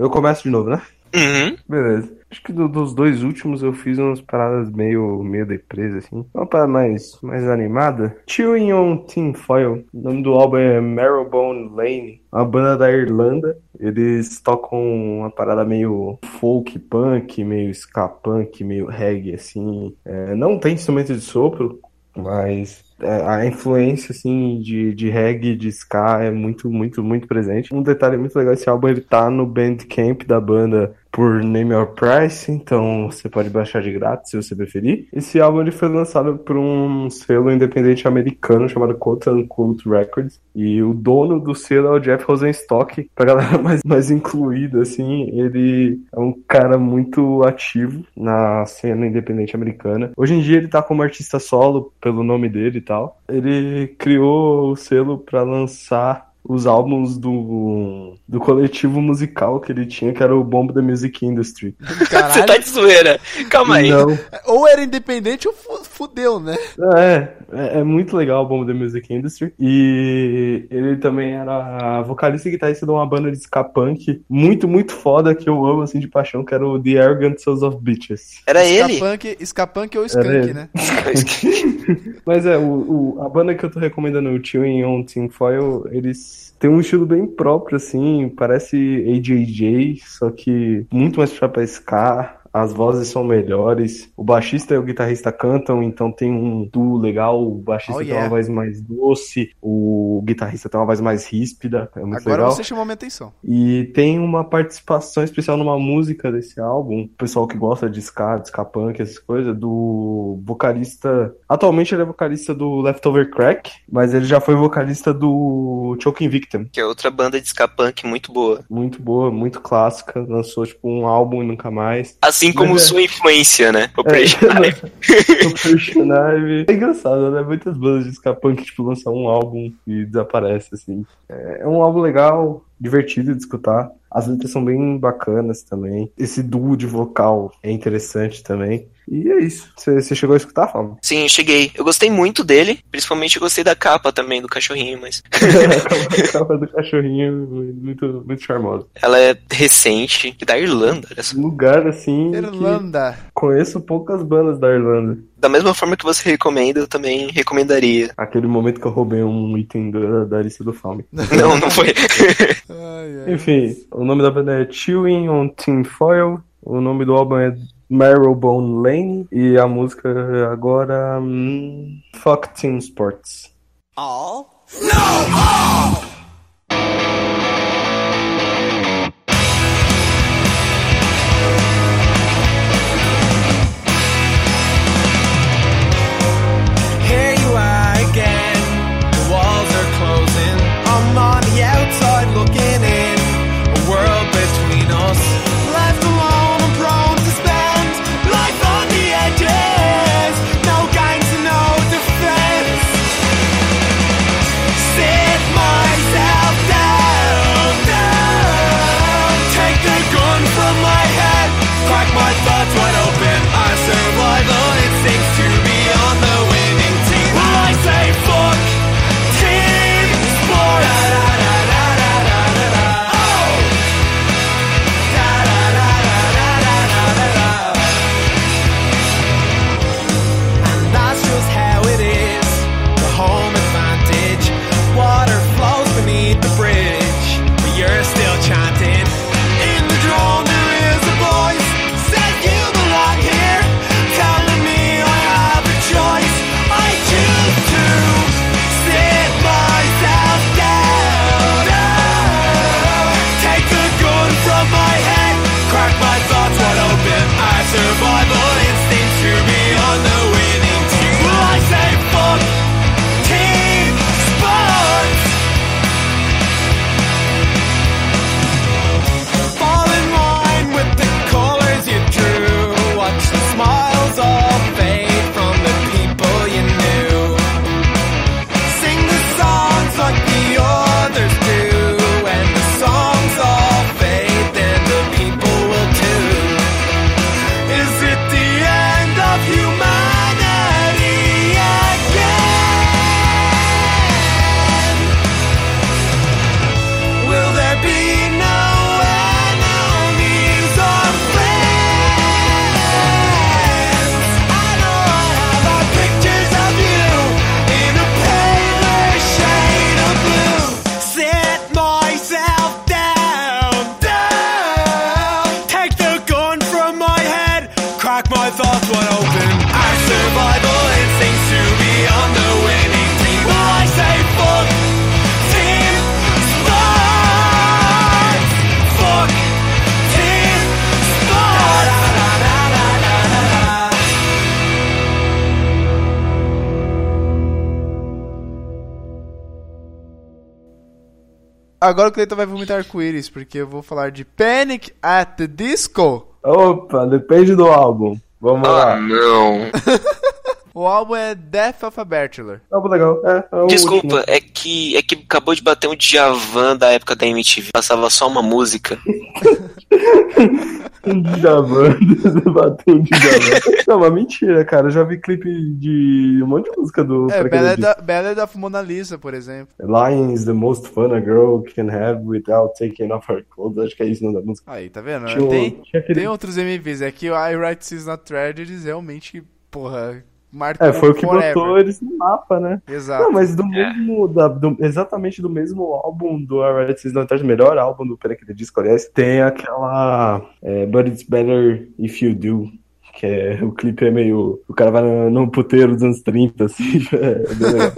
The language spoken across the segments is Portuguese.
Eu começo de novo, né? Uhum. Beleza. Acho que do- dos dois últimos eu fiz umas paradas meio, meio depresa, assim. Uma parada mais, mais animada. Chewing on Tin Foil. O nome do álbum é Marrowbone Lane. Uma banda da Irlanda. Eles tocam uma parada meio folk punk, meio ska punk, meio reggae, assim. É, não tem instrumento de sopro, mas é, a influência, assim, de, de reggae, de ska é muito, muito, muito presente. Um detalhe muito legal, esse álbum, ele tá no Bandcamp da banda por Name Your Price, então você pode baixar de grátis se você preferir. Esse álbum ele foi lançado por um selo independente americano chamado Quote Unquote Records, e o dono do selo é o Jeff Rosenstock, pra galera mais, mais incluída, assim, ele é um cara muito ativo na cena independente americana. Hoje em dia ele tá como artista solo, pelo nome dele e tal. Ele criou o selo pra lançar os álbuns do, do coletivo musical que ele tinha, que era o Bomb the Music Industry. Você Caralho. tá de zoeira. Calma aí. Não, Ou era independente ou fu- fudeu, né? é, é, é muito legal o Bomb the Music Industry. E ele também era vocalista e guitarrista de uma banda de ska punk muito, muito foda que eu amo, assim, de paixão, que era o The Arrogant Sons of Bitches. Era ele? Skapunk, Skapunk ou Skunk, ele. né? Mas é, o, o- a banda que eu tô recomendando, o Chewing on Tinfoil, eles têm um estilo bem próprio, assim, parece AJJ, só que muito mais pra ska. As vozes são melhores. O baixista e o guitarrista cantam, então tem um duo legal. O baixista Oh, tem yeah. uma voz mais doce, o guitarrista tem uma voz mais ríspida. É muito Agora legal. você chamou minha atenção. E tem uma participação especial numa música desse álbum, o pessoal que gosta de ska, de ska punk, essas coisas, do vocalista. Atualmente ele é vocalista do Leftover Crack, mas ele já foi vocalista do Choking Victim. Que é outra banda de ska punk muito boa. Muito boa, muito clássica, lançou tipo um álbum e nunca mais. Assim como Mas é. sua influência, né? É. Operation Ivy. É engraçado, né? Muitas bandas de ska punk, tipo, lançam um álbum e desaparece, assim. É é um álbum legal, divertido de escutar. As letras são bem bacanas também. Esse duo de vocal é interessante também. E é isso. Você chegou a escutar, Fábio? Sim, cheguei. Eu gostei muito dele. Principalmente eu gostei da capa também, do cachorrinho, mas. a capa do cachorrinho muito, muito charmosa. Ela é recente. Da Irlanda, olha só. Lugar, assim, que Irlanda. conheço poucas bandas da Irlanda. Da mesma forma que você recomenda, eu também recomendaria. Aquele momento que eu roubei um item da, da lista do Fome. Não, não foi. Ai, ai. Enfim, o nome da banda é Chewing on Tin Foil. O nome do álbum é Marrowbone Lane. E a música agora. Hum, Fuck Team Sports. Here like my thoughts wide open. Our survival instincts to be on the winning team. Well, I say fuck. Agora o Cleiton vai vomitar arco-íris, porque eu vou falar de Panic at the Disco. Opa, depende do álbum. Vamos Ah, lá. não. O álbum é Death of a Bachelor. Álbum legal. É, é o Desculpa, último. é que, é que acabou de bater um Djavan da época da MTV. Passava só uma música. Um Djavan. Bateu um Djavan. Não, mas mentira, cara. Eu já vi clipe de um monte de música do É, Ballad, Disco. Ballad of Mona Lisa, por exemplo. Lying is the most fun a girl can have without taking off her clothes. Acho que é isso o nome da música. Aí, tá vendo? Tinha, um- Tem, aquele... tem outros MVs. É que o I Write Seas Not Tragedies realmente, porra, marcou É, foi o que forever. botou eles no mapa, né? Exato. Não, mas do mesmo, da- do- exatamente do mesmo álbum do Alright Season Atrás, melhor álbum do! The Disco, aliás, tem aquela é, But It's Better If You Do, que é, o clipe é meio, o cara vai no, no puteiro dos anos 30, assim, é bem legal.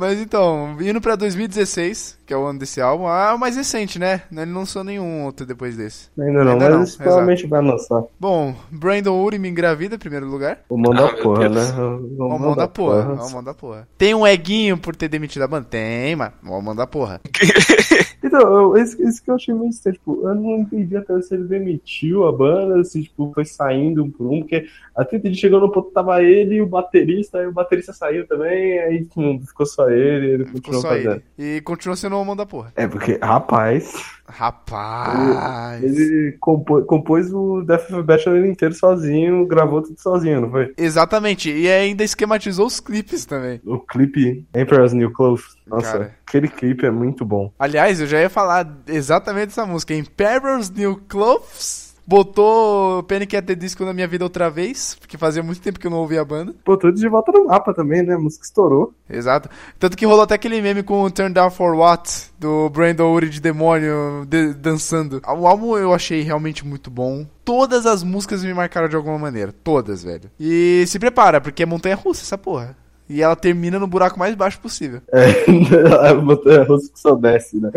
Mas então, indo pra 2016, que é o ano desse álbum, ah, é o mais recente, né? Ele não lançou nenhum outro depois desse. Ainda não, Ainda mas não, provavelmente vai lançar. Bom, Brandon Urie me engravida, em primeiro lugar. O mão Ah, da porra, Deus. né? O O mão da porra, o mão da porra. Tem um eguinho por ter demitido a banda? Tem, mano. O mão da porra. Então, eu, isso, isso que eu achei meio estranho, tipo, eu não entendi até se ele demitiu a banda, se, tipo, foi saindo um por um, porque até ele chegou no ponto que tava ele e o baterista, aí o baterista saiu também, aí tipo, ficou só ele, ele Ficou continuou só fazendo. ele. E continua sendo o mão da porra. É, porque, rapaz, Rapaz. ele compô- compôs o Death of Bachelor inteiro sozinho, gravou tudo sozinho, não foi? Exatamente. E ainda esquematizou os clipes também. O clipe Emperor's New Clothes, nossa, Cara. aquele clipe é muito bom. Aliás, eu já ia falar exatamente dessa música. Emperor's New Clothes. Botou Panic! at the Disco na minha vida outra vez, porque fazia muito tempo que eu não ouvia a banda. Tudo de volta no mapa também, né? A música estourou. Exato. Tanto que rolou até aquele meme com o Turn Down for What, do Brandon Urie de demônio de- dançando. O álbum eu achei realmente muito bom. Todas as músicas me marcaram de alguma maneira. Todas, velho. E se prepara, porque é montanha russa essa porra. E ela termina no buraco mais baixo possível. É, a montanha russa que só desce, né?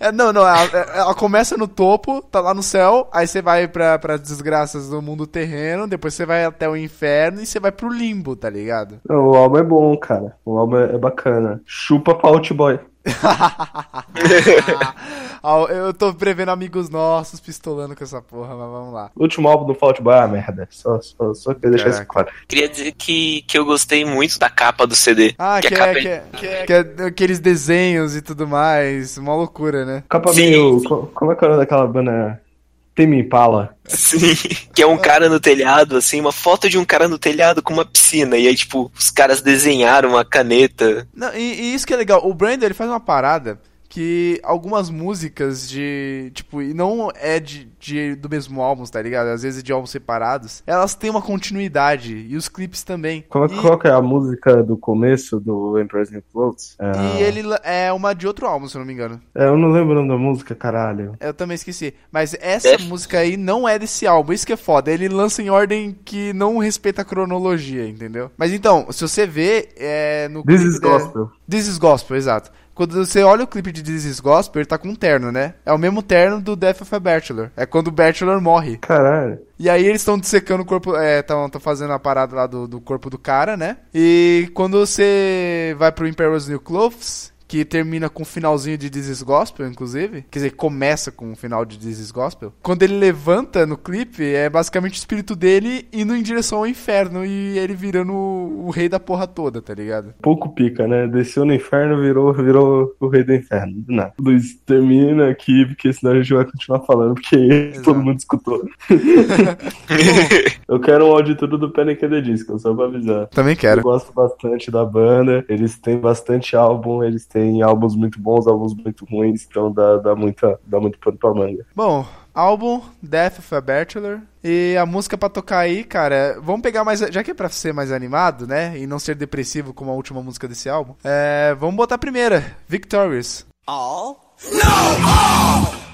É, não, não, ela, ela começa no topo, tá lá no céu, aí você vai pra, pra desgraças do mundo terreno, depois você vai até o inferno e você vai pro limbo, tá ligado? Não, o álbum é bom, cara. O álbum é é bacana. Chupa pra Outboy. Ah, Eu tô prevendo amigos nossos pistolando com essa porra, mas vamos lá. O último álbum do Fault Boy é uma merda. Só, só, só queria deixar isso claro. Queria dizer que, que eu gostei muito da capa do CD. Ah, que, a é, capa que, é, que, é, que é aqueles desenhos e tudo mais, uma loucura, né? Capa Sim, meio. Como é que é o nome daquela banda? Temi Impala. Sim, que é um cara no telhado, assim, uma foto de um cara no telhado com uma piscina. E aí, tipo, os caras desenharam uma caneta. Não, e, e isso que é legal, o Brandon ele faz uma parada que algumas músicas de, tipo, e não é de, de- do mesmo álbum, tá ligado? Às vezes de álbuns separados, elas têm uma continuidade, e os clipes também. Como é, e, Qual que é a música do começo do Emperor's New Clothes? e ele é uma de outro álbum, se eu não me engano. É, eu não lembro o nome da música, caralho. Eu também esqueci. Mas essa Def- música aí não é desse álbum. Isso que é foda. Ele lança em ordem que não respeita a cronologia, entendeu? Mas então, se você vê, é, no This clipe is da- Gospel. This is Gospel, exato. Quando você olha o clipe de This is Gospel, ele tá com um terno, né? É o mesmo terno do Death of a Bachelor. É quando o Bachelor morre. Caralho. E aí eles estão dissecando o corpo, é, estão fazendo a parada lá do, do corpo do cara, né? E quando você vai pro Imperial's New Clothes, que termina com o finalzinho de This is Gospel, inclusive, quer dizer, começa com o final de This is Gospel, quando ele levanta no clipe, é basicamente o espírito dele indo em direção ao inferno e ele virando o, o rei da porra toda, tá ligado? Pouco pica, né? Desceu no inferno, virou, virou o rei do inferno. Não. Isso termina aqui, porque senão a gente vai continuar falando, porque Exato. todo mundo escutou. Eu quero um áudio tudo do Panic! the Disco, só pra avisar. Também Eu quero. gosto bastante da banda, eles têm bastante álbum, eles têm álbuns muito bons, álbuns muito ruins, então dá, dá, muita, dá muito pano pra manga. Bom, álbum Death of a Bachelor. E a música pra tocar aí, cara, vamos pegar mais. Já que é pra ser mais animado, né? E não ser depressivo como a última música desse álbum. É, vamos botar a primeira, Victorious. Tonight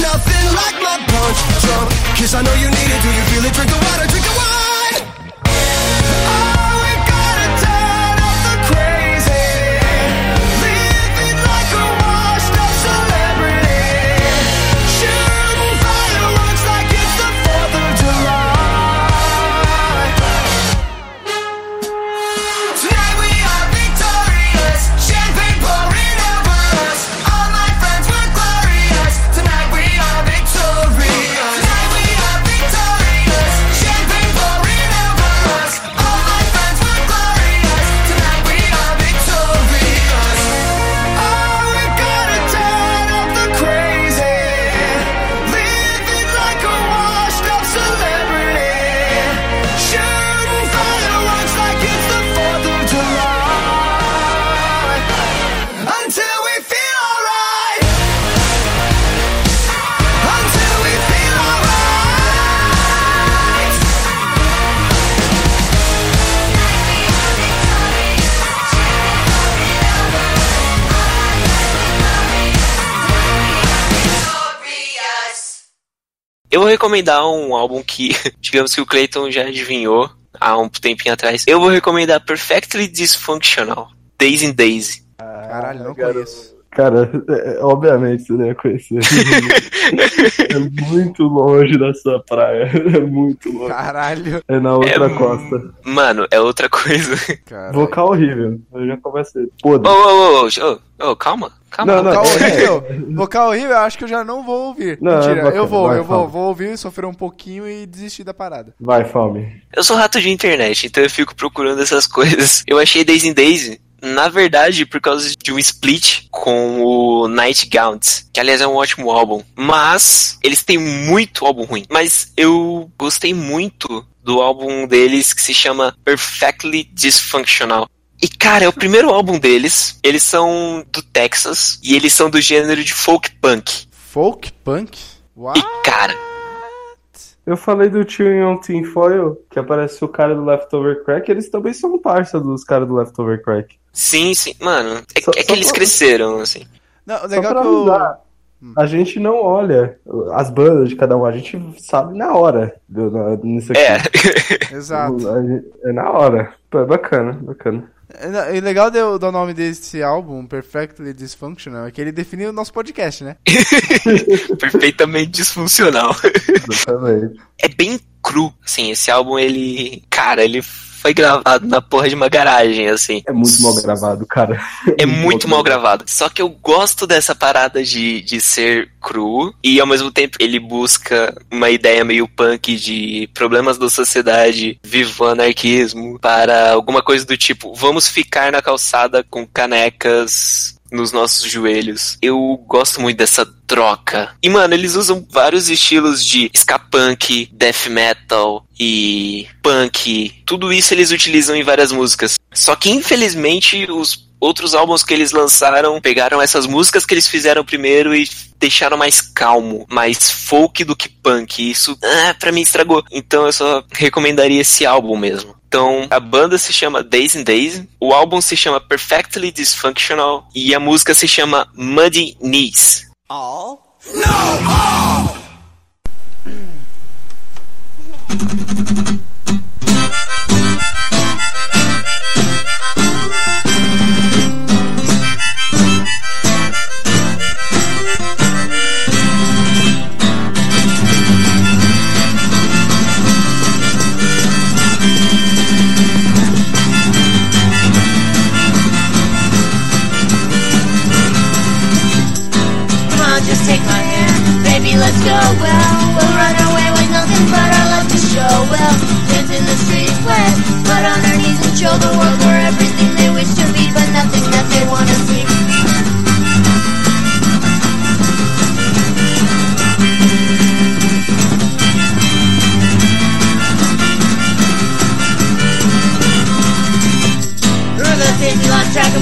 nothing like my punch. Drunk, kiss, I know you need it. Do you feel it? Drink the water, drink the wine. Eu vou recomendar um álbum que, digamos que o Clayton já adivinhou há um tempinho atrás. Eu vou recomendar Perfectly Dysfunctional, Days in Days. Caralho, não garoto. conheço. Cara, é, obviamente você não ia conhecer. é muito longe da sua praia. É muito longe. Caralho. É na outra É costa. Mano, é outra coisa. Caralho. Vocal horrível. Eu já comecei. Podre. ô, ô, ô, ô, calma, calma. Não, não, Vocal é- horrível. Vocal horrível, eu acho que eu já não vou ouvir. Não, Mentira, é bacana, eu vou, vai, eu vou, vou ouvir, sofrer um pouquinho e desistir da parada. Vai, Fome. Eu sou rato de internet, então eu fico procurando essas coisas. Eu achei Days in Days, na verdade, por causa de um split com o Night Gaunt, que aliás é um ótimo álbum. Mas eles têm muito álbum ruim. Mas eu gostei muito do álbum deles que se chama Perfectly Dysfunctional. E cara, é o primeiro álbum deles. Eles são do Texas e eles são do gênero de folk punk. Folk punk? Uau. E cara, Eu falei do tio em Team Foil, que aparece o cara do Leftover Crack, eles também são parça dos caras do Leftover Crack. Sim, sim, mano, é, Só- é que só eles pra- cresceram, assim. Não, Só legal pra que eu... avisar, a gente não olha as bandas de cada um, a gente sabe na hora do- na- nisso aqui. É. Exato. É na hora. Pô, é bacana, bacana. É, E legal do, do nome desse álbum, Perfectly Dysfunctional, é que ele define o nosso podcast, né? perfeitamente disfuncional. Exatamente. É bem cru, assim, esse álbum, ele... Cara, ele foi gravado na porra de uma garagem, assim. É muito mal gravado, cara. É muito mal gravado. Só que eu gosto dessa parada de, de ser cru e ao mesmo tempo ele busca uma ideia meio punk de problemas da sociedade, viva o anarquismo, para alguma coisa do tipo, vamos ficar na calçada com canecas nos nossos joelhos. Eu gosto muito dessa troca. E, mano, eles usam vários estilos de ska punk, death metal e punk. Tudo isso eles utilizam em várias músicas. Só que, infelizmente, os outros álbuns que eles lançaram pegaram essas músicas que eles fizeram primeiro e deixaram mais calmo, mais folk do que punk. Isso, ah, pra mim estragou. Então eu só recomendaria esse álbum mesmo. Então, a banda se chama Days in Days, o álbum se chama Perfectly Dysfunctional e a música se chama Muddy Knees. Come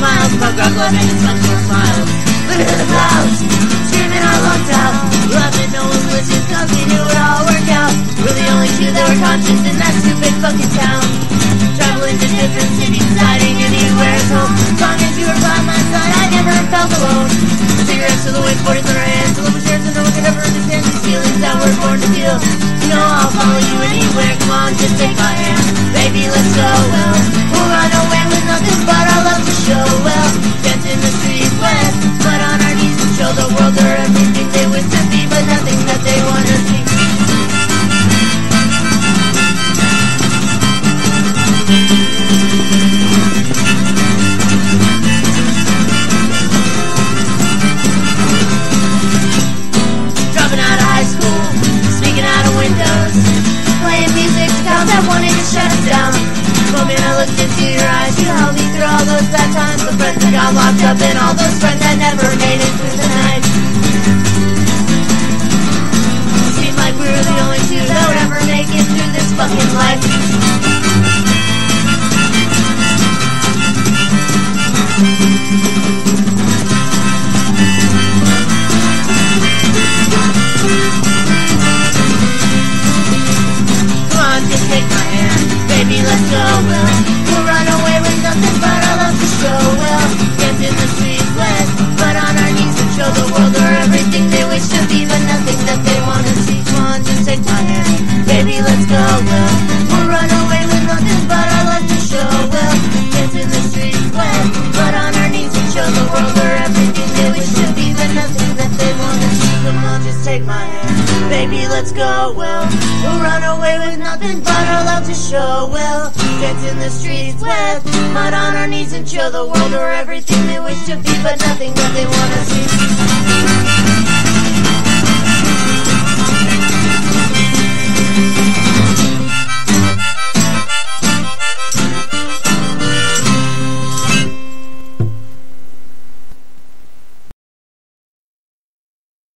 lost track of miles, punk rock love and its sunshine smiles. Living in the clouds, screaming our lungs out. Laughing, no one listens, cause we knew it all work out. We're the only two that were conscious in that stupid fucking town. Traveling to different cities, deciding anywhere's home. As long as you were by my side, I never felt alone. Cigarettes to the wind, 40s in our hands, a little no one could ever understand these feelings that we're born to feel. You know I'll follow you anywhere, come on, just take my hand. Baby, let's go, well, we'll run away with nothing but our love to show, well. Dance in the streets, wet, but on our knees in life. Go. Well, we'll run away with nothing but our love to show. Well, dance in the streets, wet, mud on our knees and show the world we're everything they wish to be, but nothing that they wanna see.